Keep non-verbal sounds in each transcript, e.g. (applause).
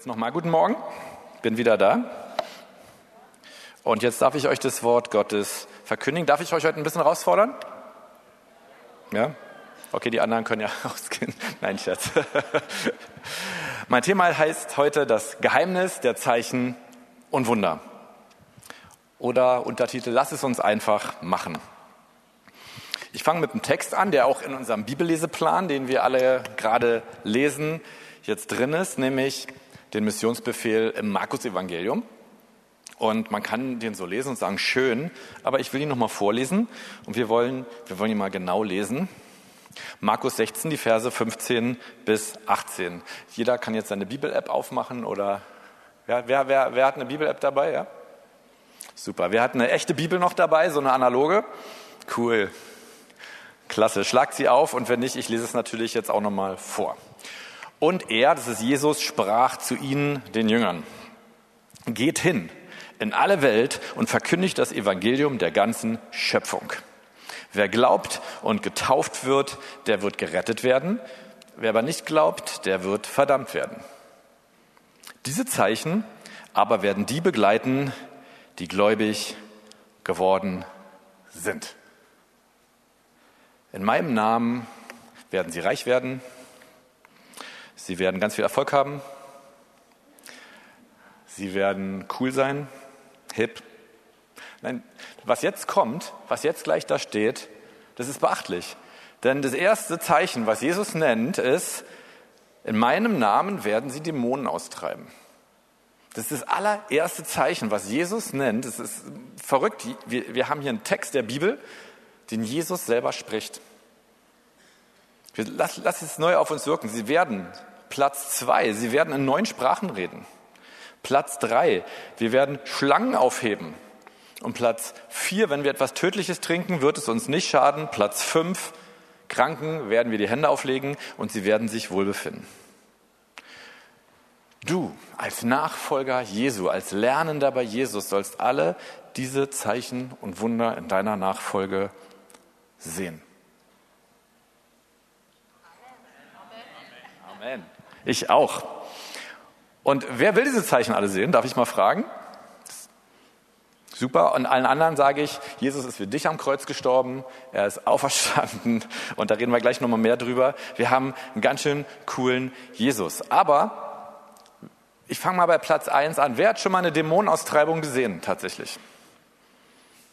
Jetzt nochmal guten Morgen, bin wieder da. Und jetzt darf ich euch das Wort Gottes verkündigen. Darf ich euch heute ein bisschen herausfordern? Ja? Okay, die anderen können ja (laughs) rausgehen. Nein, Scherz. (laughs) mein Thema heißt heute das Geheimnis der Zeichen und Wunder. Oder Untertitel, lass es uns einfach machen. Ich fange mit einem Text an, der auch in unserem Bibelleseplan, den wir alle gerade lesen, jetzt drin ist, nämlich den Missionsbefehl im Markus-Evangelium. Und man kann den so lesen und sagen, schön, aber ich will ihn nochmal vorlesen und wir wollen, wir wollen ihn mal genau lesen. Markus 16, die Verse 15 bis 18. Jeder kann jetzt seine Bibel-App aufmachen oder ja, wer, wer, wer hat eine Bibel-App dabei? Ja? Super. Wer hat eine echte Bibel noch dabei, so eine analoge? Cool. Klasse. Schlagt sie auf und wenn nicht, ich lese es natürlich jetzt auch nochmal vor. Und er, das ist Jesus, sprach zu ihnen, den Jüngern, geht hin in alle Welt und verkündigt das Evangelium der ganzen Schöpfung. Wer glaubt und getauft wird, der wird gerettet werden. Wer aber nicht glaubt, der wird verdammt werden. Diese Zeichen aber werden die begleiten, die gläubig geworden sind. In meinem Namen werden sie reich werden, Sie werden ganz viel Erfolg haben. Sie werden cool sein, hip. Nein, was jetzt kommt, was jetzt gleich da steht, das ist beachtlich. Denn das erste Zeichen, was Jesus nennt, ist, in meinem Namen werden sie Dämonen austreiben. Das ist das allererste Zeichen, was Jesus nennt. Das ist verrückt. Wir, wir haben hier einen Text der Bibel, den Jesus selber spricht. Lass, lass es neu auf uns wirken. Sie werden Platz zwei, sie werden in neun Sprachen reden. Platz drei, wir werden Schlangen aufheben. Und Platz vier, wenn wir etwas Tödliches trinken, wird es uns nicht schaden. Platz fünf, Kranken werden wir die Hände auflegen und sie werden sich wohlbefinden. Du als Nachfolger Jesu, als Lernender bei Jesus sollst alle diese Zeichen und Wunder in deiner Nachfolge sehen. Amen. Ich auch. Und wer will diese Zeichen alle sehen? Darf ich mal fragen? Super. Und allen anderen sage ich, Jesus ist für dich am Kreuz gestorben, er ist (laughs) auferstanden und da reden wir gleich nochmal mehr drüber. Wir haben einen ganz schön coolen Jesus. Aber ich fange mal bei Platz 1 an. Wer hat schon mal eine Dämonenaustreibung gesehen tatsächlich?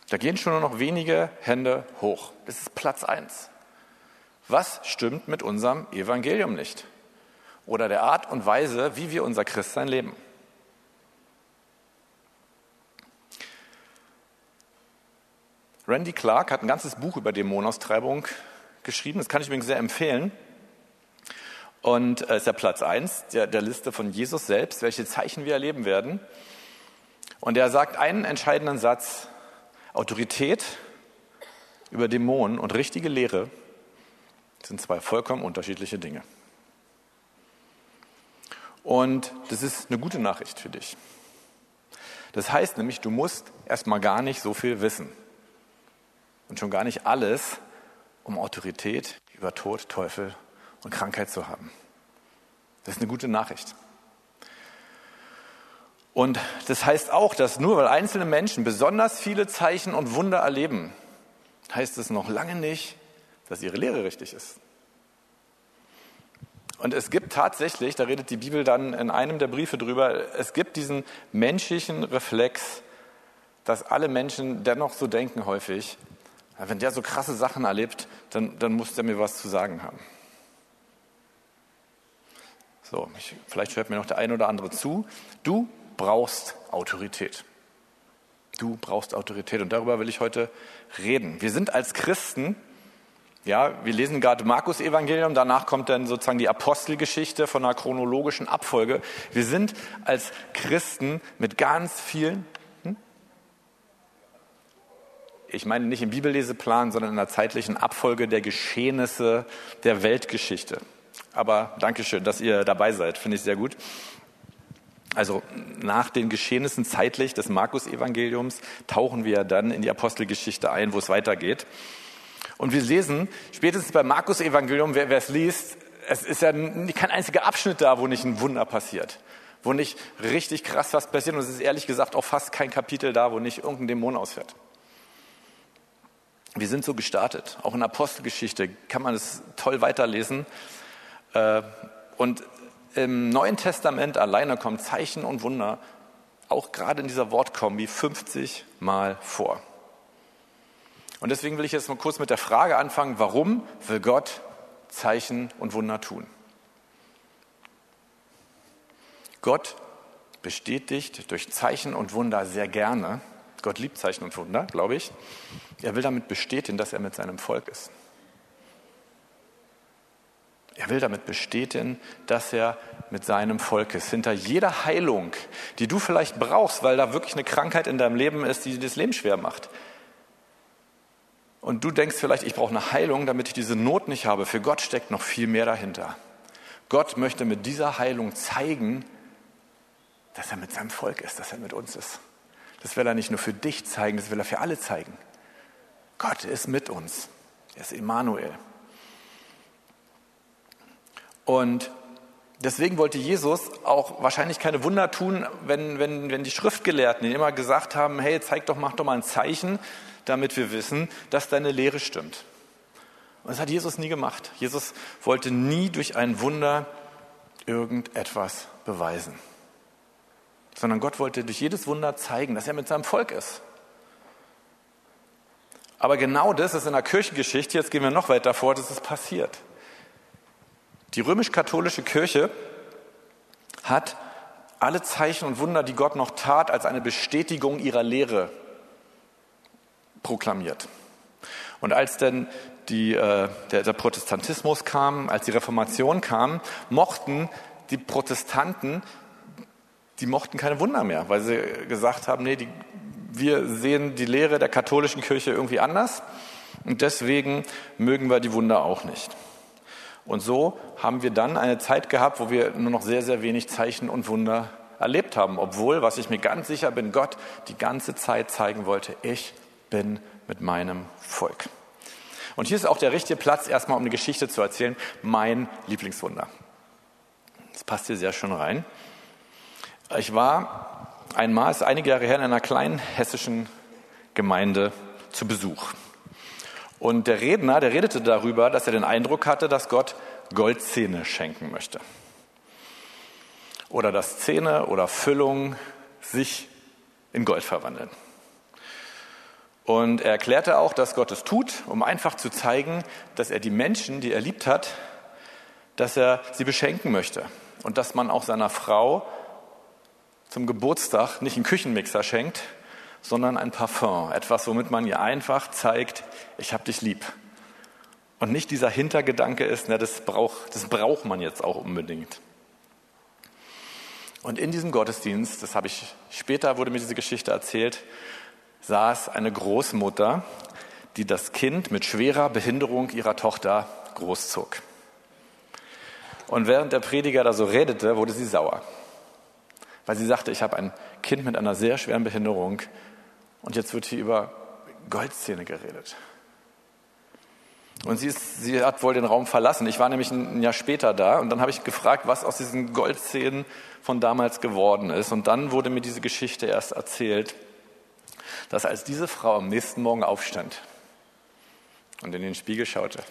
Da gehen schon nur noch wenige Hände hoch. Das ist Platz 1. Was stimmt mit unserem Evangelium nicht? Oder der Art und Weise, wie wir unser Christsein leben. Randy Clark hat ein ganzes Buch über Dämonenaustreibung geschrieben. Das kann ich übrigens sehr empfehlen. Und es äh, ist ja Platz 1 der, der Liste von Jesus selbst, welche Zeichen wir erleben werden. Und er sagt einen entscheidenden Satz. Autorität über Dämonen und richtige Lehre sind zwei vollkommen unterschiedliche Dinge. Und das ist eine gute Nachricht für dich. Das heißt nämlich, du musst erstmal gar nicht so viel wissen. Und schon gar nicht alles, um Autorität über Tod, Teufel und Krankheit zu haben. Das ist eine gute Nachricht. Und das heißt auch, dass nur weil einzelne Menschen besonders viele Zeichen und Wunder erleben, heißt es noch lange nicht, dass ihre Lehre richtig ist. Und es gibt tatsächlich, da redet die Bibel dann in einem der Briefe drüber, es gibt diesen menschlichen Reflex, dass alle Menschen dennoch so denken häufig, wenn der so krasse Sachen erlebt, dann, dann muss der mir was zu sagen haben. So, ich, vielleicht hört mir noch der eine oder andere zu. Du brauchst Autorität. Du brauchst Autorität und darüber will ich heute reden. Wir sind als Christen ja, wir lesen gerade Markus Evangelium, danach kommt dann sozusagen die Apostelgeschichte von einer chronologischen Abfolge. Wir sind als Christen mit ganz vielen, hm? ich meine nicht im Bibelleseplan, sondern in der zeitlichen Abfolge der Geschehnisse der Weltgeschichte. Aber Dankeschön, dass ihr dabei seid, finde ich sehr gut. Also nach den Geschehnissen zeitlich des Markus-Evangeliums tauchen wir dann in die Apostelgeschichte ein, wo es weitergeht. Und wir lesen, spätestens beim Markus-Evangelium, wer, wer es liest, es ist ja kein einziger Abschnitt da, wo nicht ein Wunder passiert. wo nicht richtig krass was passiert. Und es ist ehrlich gesagt auch fast kein Kapitel da, wo nicht irgendein Dämon ausfährt. Wir sind so gestartet. Auch in Apostelgeschichte kann man es toll weiterlesen. Äh, und im Neuen Testament alleine kommen Zeichen und Wunder auch gerade in dieser Wortkombi 50 Mal vor. Und deswegen will ich jetzt mal kurz mit der Frage anfangen, warum will Gott Zeichen und Wunder tun? Gott bestätigt durch Zeichen und Wunder sehr gerne. Gott liebt Zeichen und Wunder, glaube ich. Er will damit bestätigen, dass er mit seinem Volk ist. Er will damit bestätigen, dass er mit seinem Volk ist. Hinter jeder Heilung, die du vielleicht brauchst, weil da wirklich eine Krankheit in deinem Leben ist, die das Leben schwer macht. Und du denkst vielleicht, ich brauche eine Heilung, damit ich diese Not nicht habe. Für Gott steckt noch viel mehr dahinter. Gott möchte mit dieser Heilung zeigen, dass er mit seinem Volk ist, dass er mit uns ist. Das will er nicht nur für dich zeigen, das will er für alle zeigen. Gott ist mit uns. Er ist Immanuel. Und deswegen wollte Jesus auch wahrscheinlich keine Wunder tun, wenn, wenn, wenn die Schriftgelehrten ihn immer gesagt haben, hey, zeig doch, mach doch mal ein Zeichen, damit wir wissen, dass deine Lehre stimmt. Und das hat Jesus nie gemacht. Jesus wollte nie durch ein Wunder irgendetwas beweisen, sondern Gott wollte durch jedes Wunder zeigen, dass er mit seinem Volk ist. Aber genau das ist in der Kirchengeschichte, jetzt gehen wir noch weiter vor, das ist passiert. Die römisch-katholische Kirche hat alle Zeichen und Wunder, die Gott noch tat, als eine Bestätigung ihrer Lehre proklamiert. Und als dann die, äh, der, der Protestantismus kam, als die Reformation kam, mochten die Protestanten, die mochten keine Wunder mehr, weil sie gesagt haben, nee, die, wir sehen die Lehre der katholischen Kirche irgendwie anders und deswegen mögen wir die Wunder auch nicht. Und so haben wir dann eine Zeit gehabt, wo wir nur noch sehr, sehr wenig Zeichen und Wunder erlebt haben, obwohl, was ich mir ganz sicher bin, Gott die ganze Zeit zeigen wollte, ich bin mit meinem Volk. Und hier ist auch der richtige Platz, erstmal um eine Geschichte zu erzählen, mein Lieblingswunder. Das passt hier sehr schön rein. Ich war einmal, ist einige Jahre her, in einer kleinen hessischen Gemeinde zu Besuch. Und der Redner, der redete darüber, dass er den Eindruck hatte, dass Gott Goldzähne schenken möchte. Oder dass Zähne oder Füllung sich in Gold verwandeln. Und er erklärte auch, dass Gott es tut, um einfach zu zeigen, dass er die Menschen, die er liebt hat, dass er sie beschenken möchte. Und dass man auch seiner Frau zum Geburtstag nicht einen Küchenmixer schenkt, sondern ein Parfum, etwas, womit man ihr einfach zeigt, ich habe dich lieb. Und nicht dieser Hintergedanke ist, na, das, braucht, das braucht man jetzt auch unbedingt. Und in diesem Gottesdienst, das habe ich später, wurde mir diese Geschichte erzählt, saß eine Großmutter, die das Kind mit schwerer Behinderung ihrer Tochter großzog. Und während der Prediger da so redete, wurde sie sauer, weil sie sagte, ich habe ein Kind mit einer sehr schweren Behinderung und jetzt wird hier über Goldzähne geredet. Und sie, ist, sie hat wohl den Raum verlassen. Ich war nämlich ein Jahr später da und dann habe ich gefragt, was aus diesen Goldzähnen von damals geworden ist. Und dann wurde mir diese Geschichte erst erzählt, dass als diese Frau am nächsten Morgen aufstand und in den Spiegel schaute,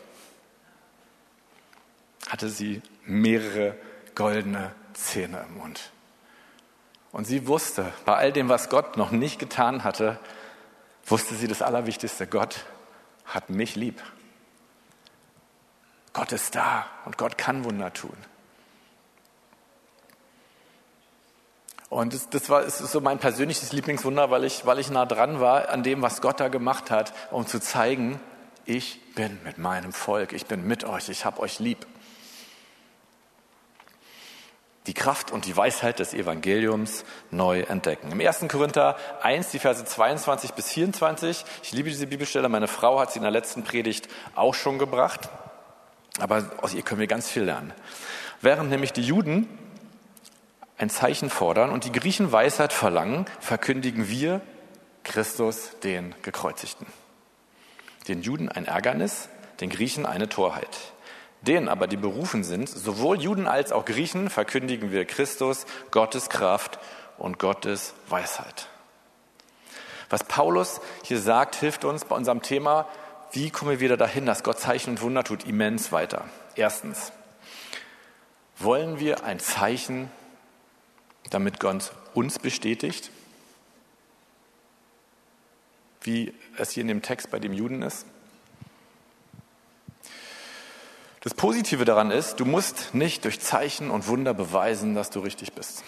hatte sie mehrere goldene Zähne im Mund. Und sie wusste, bei all dem, was Gott noch nicht getan hatte, wusste sie das Allerwichtigste, Gott hat mich lieb. Gott ist da und Gott kann Wunder tun. Und das, das war ist so mein persönliches Lieblingswunder, weil ich, weil ich nah dran war an dem, was Gott da gemacht hat, um zu zeigen, ich bin mit meinem Volk, ich bin mit euch, ich habe euch lieb die Kraft und die Weisheit des Evangeliums neu entdecken. Im 1. Korinther 1, die Verse 22 bis 24. Ich liebe diese Bibelstelle. Meine Frau hat sie in der letzten Predigt auch schon gebracht. Aber aus ihr können wir ganz viel lernen. Während nämlich die Juden ein Zeichen fordern und die Griechen Weisheit verlangen, verkündigen wir Christus den Gekreuzigten. Den Juden ein Ärgernis, den Griechen eine Torheit. Denen aber, die berufen sind, sowohl Juden als auch Griechen, verkündigen wir Christus, Gottes Kraft und Gottes Weisheit. Was Paulus hier sagt, hilft uns bei unserem Thema, wie kommen wir wieder dahin, dass Gott Zeichen und Wunder tut, immens weiter. Erstens, wollen wir ein Zeichen, damit Gott uns bestätigt, wie es hier in dem Text bei dem Juden ist? Das Positive daran ist, du musst nicht durch Zeichen und Wunder beweisen, dass du richtig bist.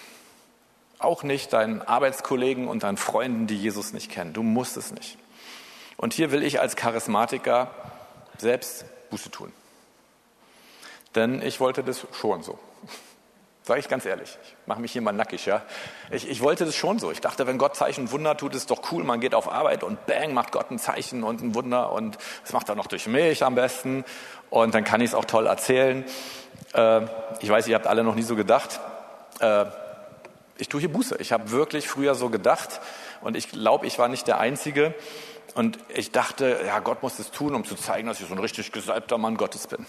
Auch nicht deinen Arbeitskollegen und deinen Freunden, die Jesus nicht kennen. Du musst es nicht. Und hier will ich als Charismatiker selbst Buße tun. Denn ich wollte das schon so. Sage ich ganz ehrlich. Ich mache mich hier mal nackig, ja. Ich, ich wollte das schon so. Ich dachte, wenn Gott Zeichen und Wunder tut, ist doch cool. Man geht auf Arbeit und bang, macht Gott ein Zeichen und ein Wunder und das macht er noch durch mich am besten. Und dann kann ich es auch toll erzählen. Äh, ich weiß, ihr habt alle noch nie so gedacht. Äh, ich tue hier Buße. Ich habe wirklich früher so gedacht und ich glaube, ich war nicht der Einzige. Und ich dachte, ja, Gott muss es tun, um zu zeigen, dass ich so ein richtig gesalbter Mann Gottes bin.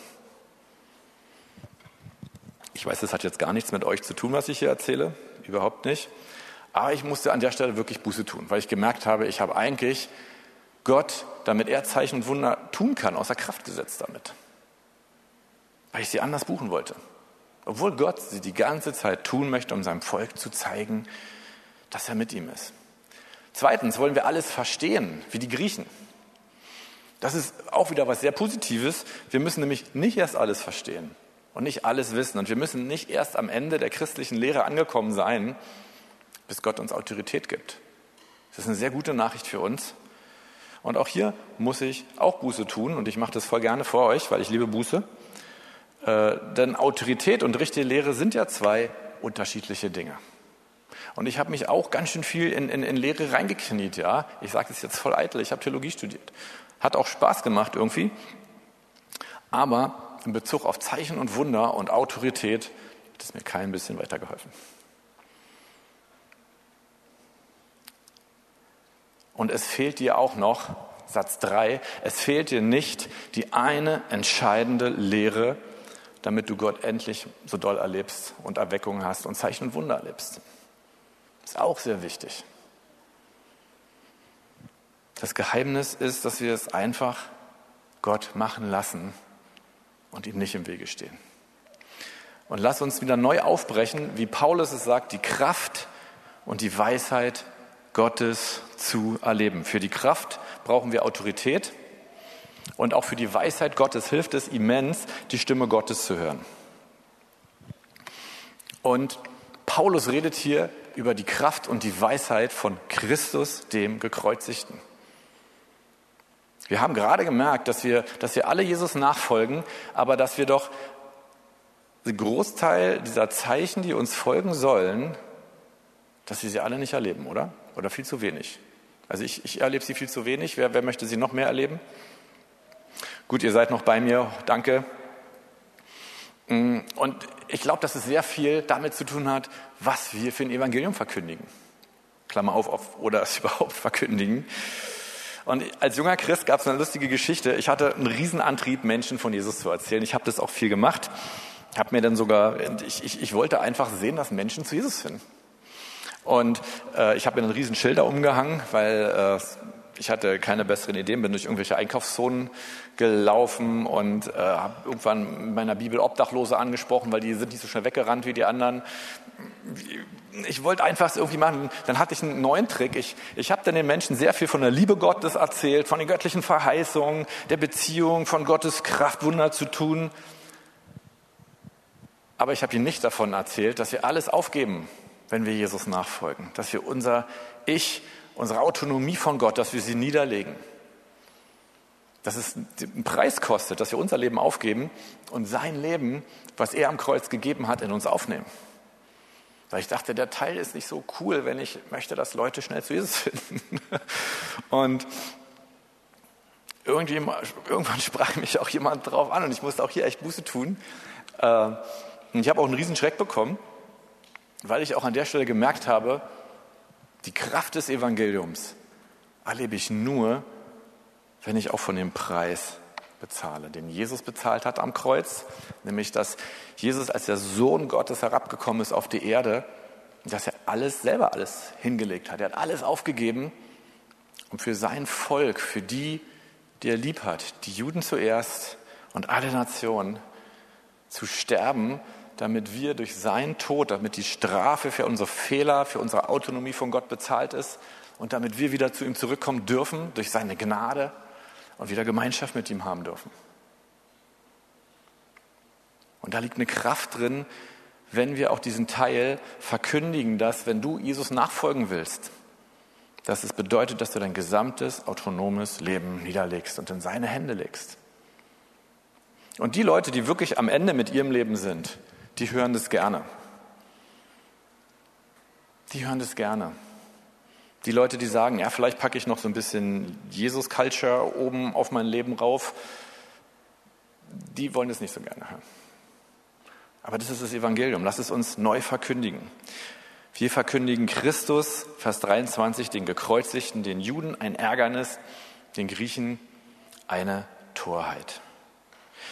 Ich weiß, das hat jetzt gar nichts mit euch zu tun, was ich hier erzähle, überhaupt nicht. Aber ich musste an der Stelle wirklich Buße tun, weil ich gemerkt habe, ich habe eigentlich Gott, damit er Zeichen und Wunder tun kann, außer Kraft gesetzt damit. Weil ich sie anders buchen wollte. Obwohl Gott sie die ganze Zeit tun möchte, um seinem Volk zu zeigen, dass er mit ihm ist. Zweitens wollen wir alles verstehen, wie die Griechen. Das ist auch wieder was sehr Positives. Wir müssen nämlich nicht erst alles verstehen und nicht alles wissen. Und wir müssen nicht erst am Ende der christlichen Lehre angekommen sein, bis Gott uns Autorität gibt. Das ist eine sehr gute Nachricht für uns. Und auch hier muss ich auch Buße tun und ich mache das voll gerne vor euch, weil ich liebe Buße. Äh, denn Autorität und richtige Lehre sind ja zwei unterschiedliche Dinge. Und ich habe mich auch ganz schön viel in, in, in Lehre reingekniet, ja. Ich sage das jetzt voll eitel, ich habe Theologie studiert. Hat auch Spaß gemacht irgendwie. Aber in Bezug auf Zeichen und Wunder und Autorität hat es mir kein bisschen weitergeholfen. Und es fehlt dir auch noch, Satz 3, es fehlt dir nicht die eine entscheidende Lehre, damit du Gott endlich so doll erlebst und Erweckung hast und Zeichen und Wunder erlebst. Ist auch sehr wichtig. Das Geheimnis ist, dass wir es einfach Gott machen lassen und ihm nicht im Wege stehen. Und lass uns wieder neu aufbrechen, wie Paulus es sagt, die Kraft und die Weisheit Gottes zu erleben. Für die Kraft brauchen wir Autorität und auch für die Weisheit Gottes hilft es immens, die Stimme Gottes zu hören. Und Paulus redet hier über die Kraft und die Weisheit von Christus, dem Gekreuzigten. Wir haben gerade gemerkt, dass wir, dass wir alle Jesus nachfolgen, aber dass wir doch den Großteil dieser Zeichen, die uns folgen sollen, dass wir sie alle nicht erleben, oder? Oder viel zu wenig. Also ich, ich erlebe sie viel zu wenig. Wer, wer möchte sie noch mehr erleben? Gut, ihr seid noch bei mir. Danke. Mm, und ich glaube, dass es sehr viel damit zu tun hat, was wir für ein Evangelium verkündigen. Klammer auf, auf oder es (laughs) überhaupt verkündigen. Und als junger Christ gab es eine lustige Geschichte. Ich hatte einen Riesenantrieb, Menschen von Jesus zu erzählen. Ich habe das auch viel gemacht. Habe mir dann sogar, ich, ich, ich wollte einfach sehen, dass Menschen zu Jesus finden. Und äh, ich habe mir einen riesen Schilder umgehangen, weil äh, ich hatte keine besseren Ideen, bin durch irgendwelche Einkaufszonen gelaufen und äh, habe irgendwann in meiner Bibel Obdachlose angesprochen, weil die sind nicht so schnell weggerannt wie die anderen ich wollte einfach irgendwie machen. Dann hatte ich einen neuen Trick. Ich, ich habe dann den Menschen sehr viel von der Liebe Gottes erzählt, von den göttlichen Verheißungen, der Beziehung, von Gottes Kraft, Wunder zu tun. Aber ich habe ihnen nicht davon erzählt, dass wir alles aufgeben, wenn wir Jesus nachfolgen. Dass wir unser Ich, unsere Autonomie von Gott, dass wir sie niederlegen. Dass es einen Preis kostet, dass wir unser Leben aufgeben und sein Leben, was er am Kreuz gegeben hat, in uns aufnehmen. Weil ich dachte, der Teil ist nicht so cool, wenn ich möchte, dass Leute schnell zu Jesus (laughs) finden. Und irgendwann sprach mich auch jemand drauf an und ich musste auch hier echt Buße tun. Äh, und ich habe auch einen riesen Schreck bekommen, weil ich auch an der Stelle gemerkt habe, die Kraft des Evangeliums erlebe ich nur, wenn ich auch von dem Preis bezahle, den Jesus bezahlt hat am Kreuz, nämlich dass Jesus als der Sohn Gottes herabgekommen ist auf die Erde, dass er alles selber alles hingelegt hat. Er hat alles aufgegeben, um für sein Volk, für die, die er lieb hat, die Juden zuerst und alle Nationen, zu sterben, damit wir durch seinen Tod, damit die Strafe für unsere Fehler, für unsere Autonomie von Gott bezahlt ist und damit wir wieder zu ihm zurückkommen dürfen durch seine Gnade und wieder Gemeinschaft mit ihm haben dürfen. Und da liegt eine Kraft drin, wenn wir auch diesen Teil verkündigen, dass wenn du Jesus nachfolgen willst, dass es bedeutet, dass du dein gesamtes autonomes Leben niederlegst und in seine Hände legst. Und die Leute, die wirklich am Ende mit ihrem Leben sind, die hören das gerne. Die hören das gerne. Die Leute, die sagen, ja, vielleicht packe ich noch so ein bisschen Jesus-Culture oben auf mein Leben rauf, die wollen das nicht so gerne hören. Aber das ist das Evangelium. Lass es uns neu verkündigen. Wir verkündigen Christus, Vers 23, den Gekreuzigten, den Juden ein Ärgernis, den Griechen eine Torheit.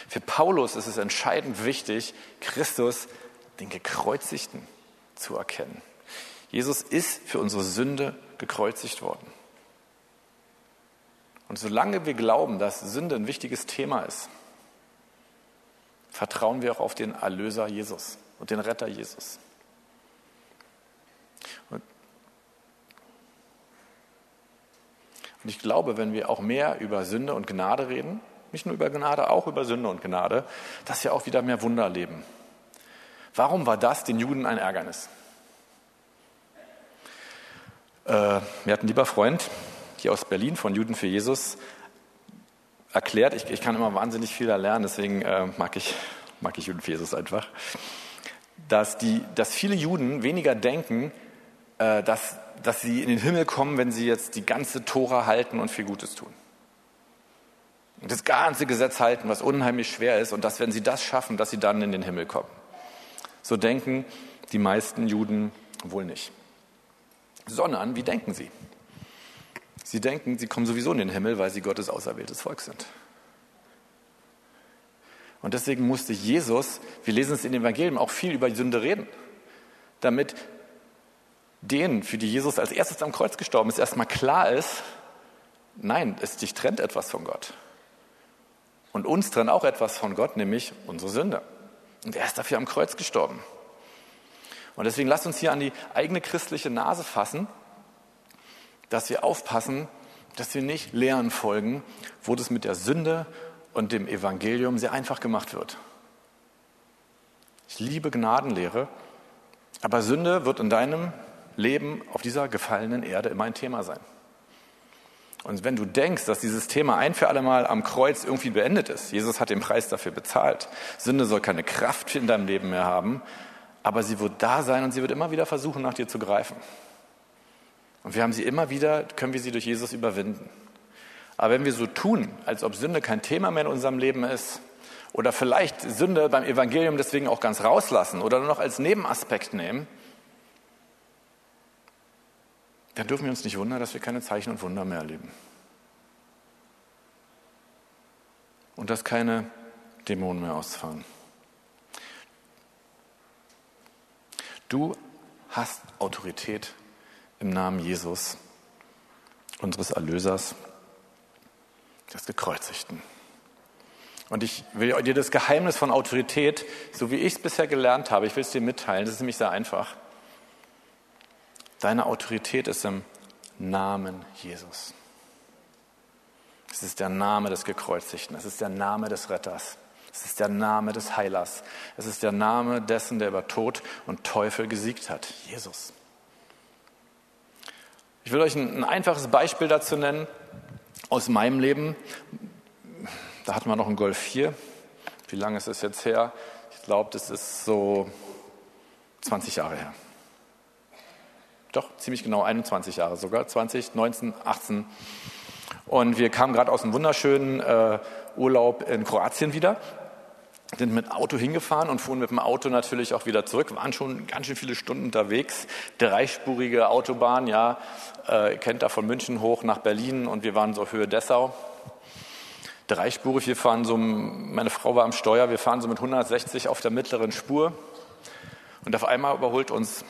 Für Paulus ist es entscheidend wichtig, Christus, den Gekreuzigten, zu erkennen. Jesus ist für unsere Sünde gekreuzigt worden. Und solange wir glauben, dass Sünde ein wichtiges Thema ist, vertrauen wir auch auf den Erlöser Jesus und den Retter Jesus. Und ich glaube, wenn wir auch mehr über Sünde und Gnade reden, nicht nur über Gnade, auch über Sünde und Gnade, dass wir auch wieder mehr Wunder erleben. Warum war das den Juden ein Ärgernis? Äh, mir hat ein lieber Freund hier aus Berlin von Juden für Jesus erklärt, ich, ich kann immer wahnsinnig viel da lernen, deswegen äh, mag, ich, mag ich Juden für Jesus einfach, dass, die, dass viele Juden weniger denken, äh, dass, dass sie in den Himmel kommen, wenn sie jetzt die ganze Tora halten und viel Gutes tun. Und das ganze Gesetz halten, was unheimlich schwer ist, und dass, wenn sie das schaffen, dass sie dann in den Himmel kommen. So denken die meisten Juden wohl nicht sondern wie denken sie? Sie denken, sie kommen sowieso in den Himmel, weil sie Gottes auserwähltes Volk sind. Und deswegen musste Jesus, wir lesen es in den Evangelien, auch viel über Sünde reden, damit denen, für die Jesus als erstes am Kreuz gestorben ist, erstmal klar ist, nein, es dich trennt etwas von Gott. Und uns trennt auch etwas von Gott, nämlich unsere Sünde. Und er ist dafür am Kreuz gestorben. Und deswegen lasst uns hier an die eigene christliche Nase fassen, dass wir aufpassen, dass wir nicht Lehren folgen, wo das mit der Sünde und dem Evangelium sehr einfach gemacht wird. Ich liebe Gnadenlehre, aber Sünde wird in deinem Leben auf dieser gefallenen Erde immer ein Thema sein. Und wenn du denkst, dass dieses Thema ein für alle Mal am Kreuz irgendwie beendet ist, Jesus hat den Preis dafür bezahlt, Sünde soll keine Kraft in deinem Leben mehr haben, aber sie wird da sein und sie wird immer wieder versuchen, nach dir zu greifen. Und wir haben sie immer wieder, können wir sie durch Jesus überwinden. Aber wenn wir so tun, als ob Sünde kein Thema mehr in unserem Leben ist, oder vielleicht Sünde beim Evangelium deswegen auch ganz rauslassen oder nur noch als Nebenaspekt nehmen, dann dürfen wir uns nicht wundern, dass wir keine Zeichen und Wunder mehr erleben. Und dass keine Dämonen mehr ausfahren. Du hast Autorität im Namen Jesus, unseres Erlösers, des Gekreuzigten. Und ich will dir das Geheimnis von Autorität, so wie ich es bisher gelernt habe, ich will es dir mitteilen, das ist nämlich sehr einfach. Deine Autorität ist im Namen Jesus. Es ist der Name des Gekreuzigten, es ist der Name des Retters. Es ist der Name des Heilers. Es ist der Name dessen, der über Tod und Teufel gesiegt hat. Jesus. Ich will euch ein, ein einfaches Beispiel dazu nennen aus meinem Leben. Da hatten wir noch einen Golf 4. Wie lange ist es jetzt her? Ich glaube, das ist so 20 Jahre her. Doch, ziemlich genau 21 Jahre sogar. 20, 19, 18. Und wir kamen gerade aus einem wunderschönen äh, Urlaub in Kroatien wieder sind mit Auto hingefahren und fuhren mit dem Auto natürlich auch wieder zurück, waren schon ganz schön viele Stunden unterwegs, dreispurige Autobahn, ja, äh, kennt da von München hoch nach Berlin und wir waren so Höhe Dessau. dreispurig. Wir fahren so, meine Frau war am Steuer, wir fahren so mit 160 auf der mittleren Spur. Und auf einmal überholt uns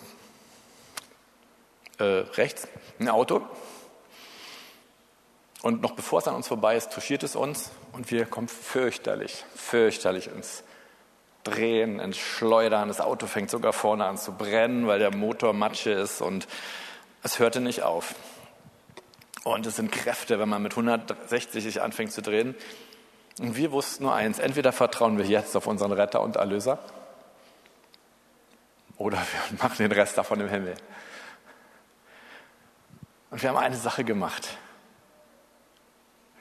äh, rechts ein Auto. Und noch bevor es an uns vorbei ist, touchiert es uns und wir kommen fürchterlich, fürchterlich ins Drehen, ins Schleudern. Das Auto fängt sogar vorne an zu brennen, weil der Motor Matsche ist und es hörte nicht auf. Und es sind Kräfte, wenn man mit 160 sich anfängt zu drehen. Und wir wussten nur eins, entweder vertrauen wir jetzt auf unseren Retter und Erlöser oder wir (laughs) machen den Rest davon im Himmel. Und wir haben eine Sache gemacht.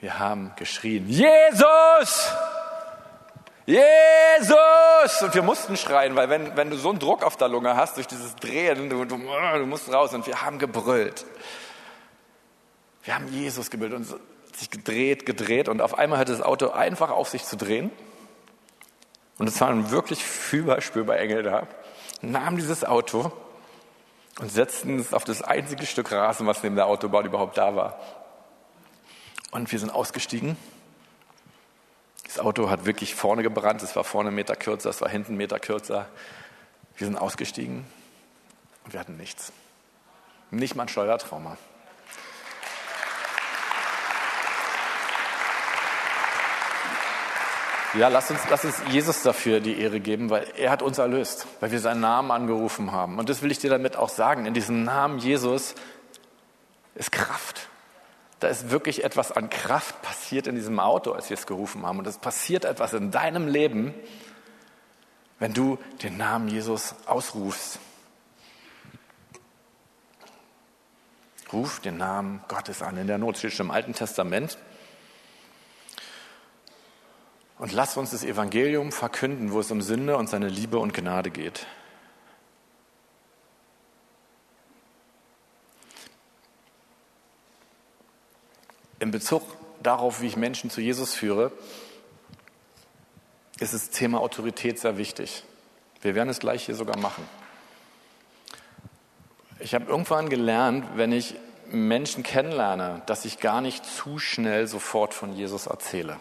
Wir haben geschrien, Jesus! Jesus! Und wir mussten schreien, weil wenn, wenn du so einen Druck auf der Lunge hast durch dieses Drehen, du, du, du musst raus und wir haben gebrüllt. Wir haben Jesus gebildet und sich gedreht, gedreht und auf einmal hörte das Auto einfach auf sich zu drehen. Und es waren wirklich fühlbar, spürbar Engel da, nahmen dieses Auto und setzten es auf das einzige Stück Rasen, was neben der Autobahn überhaupt da war. Und wir sind ausgestiegen. Das Auto hat wirklich vorne gebrannt. Es war vorne einen Meter kürzer, es war hinten einen Meter kürzer. Wir sind ausgestiegen und wir hatten nichts. Nicht mal ein Steuertrauma. Ja, lass uns, lass uns Jesus dafür die Ehre geben, weil er hat uns erlöst, weil wir seinen Namen angerufen haben. Und das will ich dir damit auch sagen. In diesem Namen Jesus ist Kraft. Da ist wirklich etwas an Kraft passiert in diesem Auto, als wir es gerufen haben. Und es passiert etwas in deinem Leben, wenn du den Namen Jesus ausrufst. Ruf den Namen Gottes an. In der Not steht schon im Alten Testament. Und lass uns das Evangelium verkünden, wo es um Sünde und seine Liebe und Gnade geht. In Bezug darauf, wie ich Menschen zu Jesus führe, ist das Thema Autorität sehr wichtig. Wir werden es gleich hier sogar machen. Ich habe irgendwann gelernt, wenn ich Menschen kennenlerne, dass ich gar nicht zu schnell sofort von Jesus erzähle.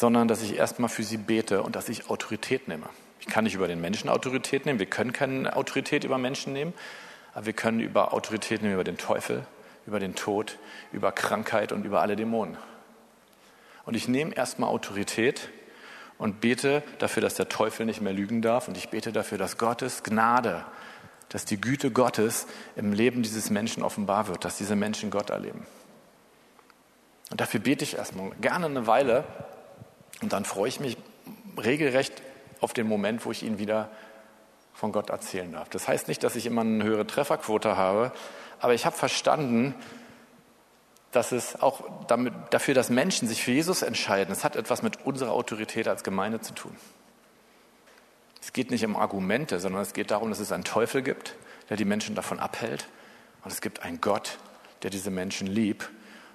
Sondern dass ich erstmal für sie bete und dass ich Autorität nehme. Ich kann nicht über den Menschen Autorität nehmen, wir können keine Autorität über Menschen nehmen, aber wir können über Autorität nehmen über den Teufel, über den Tod, über Krankheit und über alle Dämonen. Und ich nehme erstmal Autorität und bete dafür, dass der Teufel nicht mehr lügen darf und ich bete dafür, dass Gottes Gnade, dass die Güte Gottes im Leben dieses Menschen offenbar wird, dass diese Menschen Gott erleben. Und dafür bete ich erstmal gerne eine Weile und dann freue ich mich regelrecht auf den Moment, wo ich Ihnen wieder von Gott erzählen darf. Das heißt nicht, dass ich immer eine höhere Trefferquote habe, aber ich habe verstanden, dass es auch damit, dafür, dass Menschen sich für Jesus entscheiden, es hat etwas mit unserer Autorität als Gemeinde zu tun. Es geht nicht um Argumente, sondern es geht darum, dass es einen Teufel gibt, der die Menschen davon abhält. Und es gibt einen Gott, der diese Menschen liebt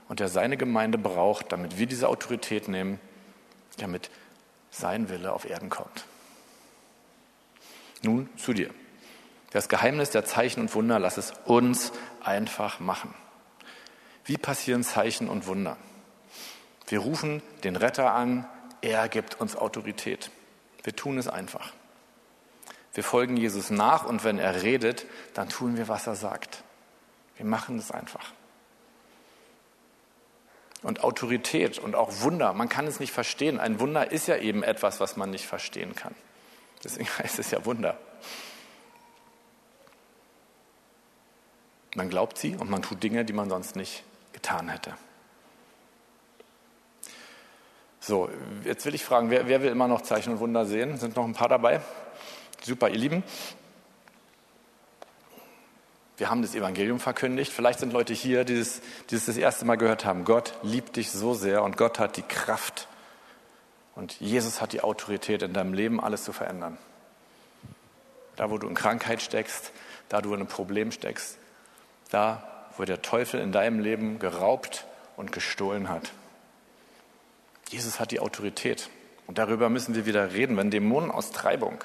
und der seine Gemeinde braucht, damit wir diese Autorität nehmen damit sein Wille auf Erden kommt. Nun zu dir. Das Geheimnis der Zeichen und Wunder, lass es uns einfach machen. Wie passieren Zeichen und Wunder? Wir rufen den Retter an, er gibt uns Autorität. Wir tun es einfach. Wir folgen Jesus nach und wenn er redet, dann tun wir, was er sagt. Wir machen es einfach und Autorität und auch Wunder. Man kann es nicht verstehen. Ein Wunder ist ja eben etwas, was man nicht verstehen kann. Deswegen (laughs) heißt es ja Wunder. Man glaubt sie und man tut Dinge, die man sonst nicht getan hätte. So, jetzt will ich fragen, wer, wer will immer noch Zeichen und Wunder sehen? Sind noch ein paar dabei? Super, ihr Lieben. Wir haben das Evangelium verkündigt. Vielleicht sind Leute hier, die das, das, das erste Mal gehört haben. Gott liebt dich so sehr und Gott hat die Kraft und Jesus hat die Autorität in deinem Leben, alles zu verändern. Da, wo du in Krankheit steckst, da, wo du in einem Problem steckst, da, wo der Teufel in deinem Leben geraubt und gestohlen hat. Jesus hat die Autorität. Und darüber müssen wir wieder reden, wenn Dämonenaustreibung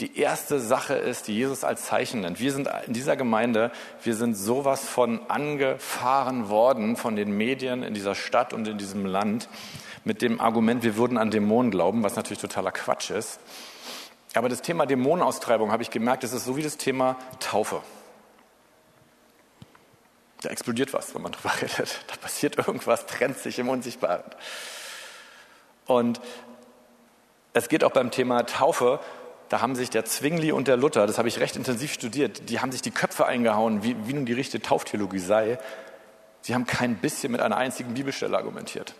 die erste Sache ist, die Jesus als Zeichen nennt. Wir sind in dieser Gemeinde, wir sind sowas von angefahren worden von den Medien in dieser Stadt und in diesem Land mit dem Argument, wir würden an Dämonen glauben, was natürlich totaler Quatsch ist. Aber das Thema Dämonenaustreibung habe ich gemerkt, das ist so wie das Thema Taufe. Da explodiert was, wenn man drüber (laughs) redet. Da passiert irgendwas, trennt sich im Unsichtbaren. Und es geht auch beim Thema Taufe, da haben sich der Zwingli und der Luther, das habe ich recht intensiv studiert, die haben sich die Köpfe eingehauen, wie, wie nun die richtige Tauftheologie sei. Sie haben kein bisschen mit einer einzigen Bibelstelle argumentiert.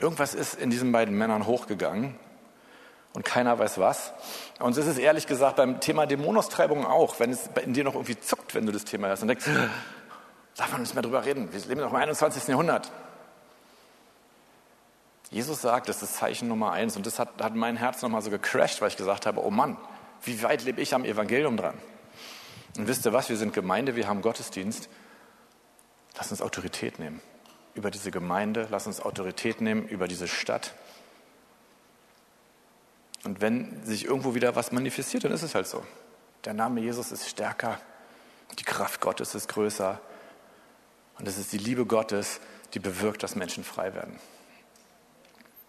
Irgendwas ist in diesen beiden Männern hochgegangen und keiner weiß was. Und es ist ehrlich gesagt beim Thema Dämonostreibung auch, wenn es in dir noch irgendwie zuckt, wenn du das Thema hast und denkst, darf man nicht mehr drüber reden, wir leben noch im 21. Jahrhundert. Jesus sagt, das ist Zeichen Nummer eins und das hat, hat mein Herz nochmal so gecrashed, weil ich gesagt habe, oh Mann, wie weit lebe ich am Evangelium dran? Und wisst ihr was, wir sind Gemeinde, wir haben Gottesdienst. Lass uns Autorität nehmen über diese Gemeinde, lass uns Autorität nehmen über diese Stadt. Und wenn sich irgendwo wieder was manifestiert, dann ist es halt so. Der Name Jesus ist stärker, die Kraft Gottes ist größer und es ist die Liebe Gottes, die bewirkt, dass Menschen frei werden.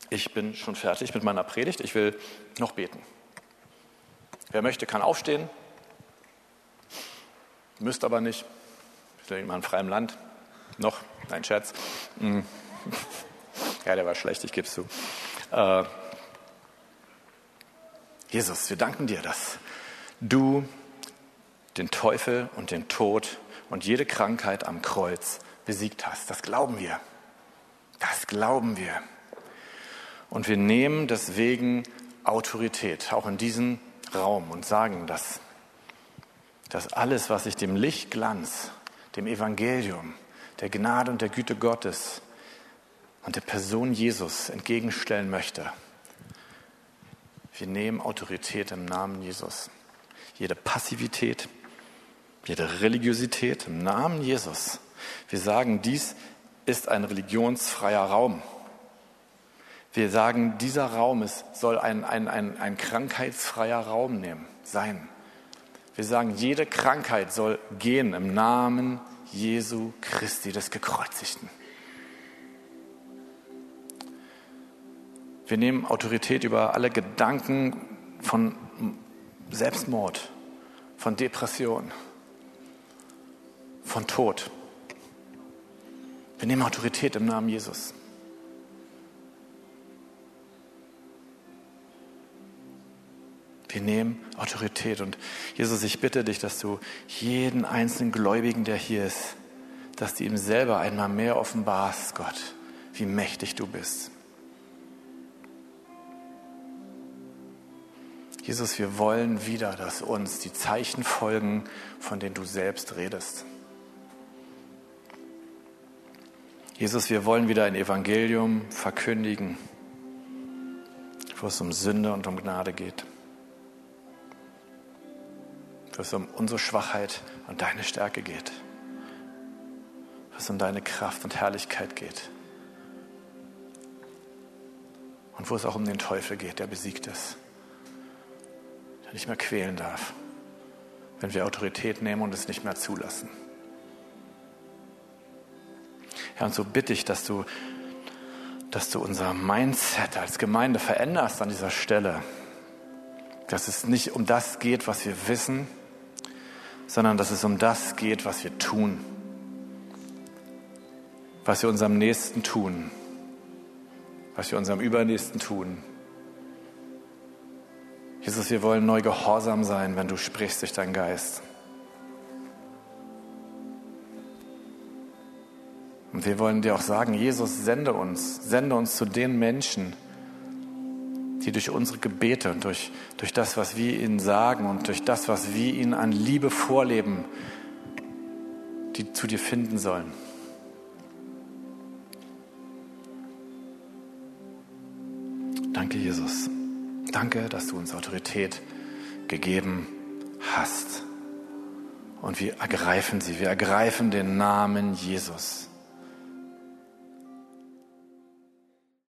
Ich bin schon fertig mit meiner Predigt. Ich will noch beten. Wer möchte, kann aufstehen. Müsst aber nicht. Wir sind in freien Land. Noch, nein, Scherz. Hm. (laughs) Ja, der war schlecht, ich gebe zu. Äh, Jesus, wir danken dir, dass du den Teufel und den Tod und jede Krankheit am Kreuz besiegt hast. Das glauben wir. Das glauben wir. Und wir nehmen deswegen Autorität, auch in diesem Raum, und sagen das, dass alles, was sich dem Lichtglanz, dem Evangelium, der Gnade und der Güte Gottes und der Person Jesus entgegenstellen möchte, wir nehmen Autorität im Namen Jesus. Jede Passivität, jede Religiosität im Namen Jesus. Wir sagen, dies ist ein religionsfreier Raum. Wir sagen, dieser Raum ist, soll ein, ein, ein, ein krankheitsfreier Raum nehmen, sein. Wir sagen, jede Krankheit soll gehen im Namen Jesu Christi, des Gekreuzigten. Wir nehmen Autorität über alle Gedanken von Selbstmord, von Depression, von Tod. Wir nehmen Autorität im Namen Jesus. Wir nehmen Autorität. Und Jesus, ich bitte dich, dass du jeden einzelnen Gläubigen, der hier ist, dass du ihm selber einmal mehr offenbarst, Gott, wie mächtig du bist. Jesus, wir wollen wieder, dass uns die Zeichen folgen, von denen du selbst redest. Jesus, wir wollen wieder ein Evangelium verkündigen, wo es um Sünde und um Gnade geht wo es um unsere Schwachheit und deine Stärke geht, wo es um deine Kraft und Herrlichkeit geht und wo es auch um den Teufel geht, der besiegt ist, der nicht mehr quälen darf, wenn wir Autorität nehmen und es nicht mehr zulassen. Ja, und so bitte ich, dass du, dass du unser Mindset als Gemeinde veränderst an dieser Stelle. Dass es nicht um das geht, was wir wissen, sondern dass es um das geht, was wir tun, was wir unserem Nächsten tun, was wir unserem Übernächsten tun. Jesus, wir wollen neu gehorsam sein, wenn du sprichst durch deinen Geist. Und wir wollen dir auch sagen, Jesus, sende uns, sende uns zu den Menschen, die durch unsere Gebete und durch, durch das, was wir ihnen sagen und durch das, was wir ihnen an Liebe vorleben, die zu dir finden sollen. Danke, Jesus. Danke, dass du uns Autorität gegeben hast. Und wir ergreifen sie. Wir ergreifen den Namen Jesus.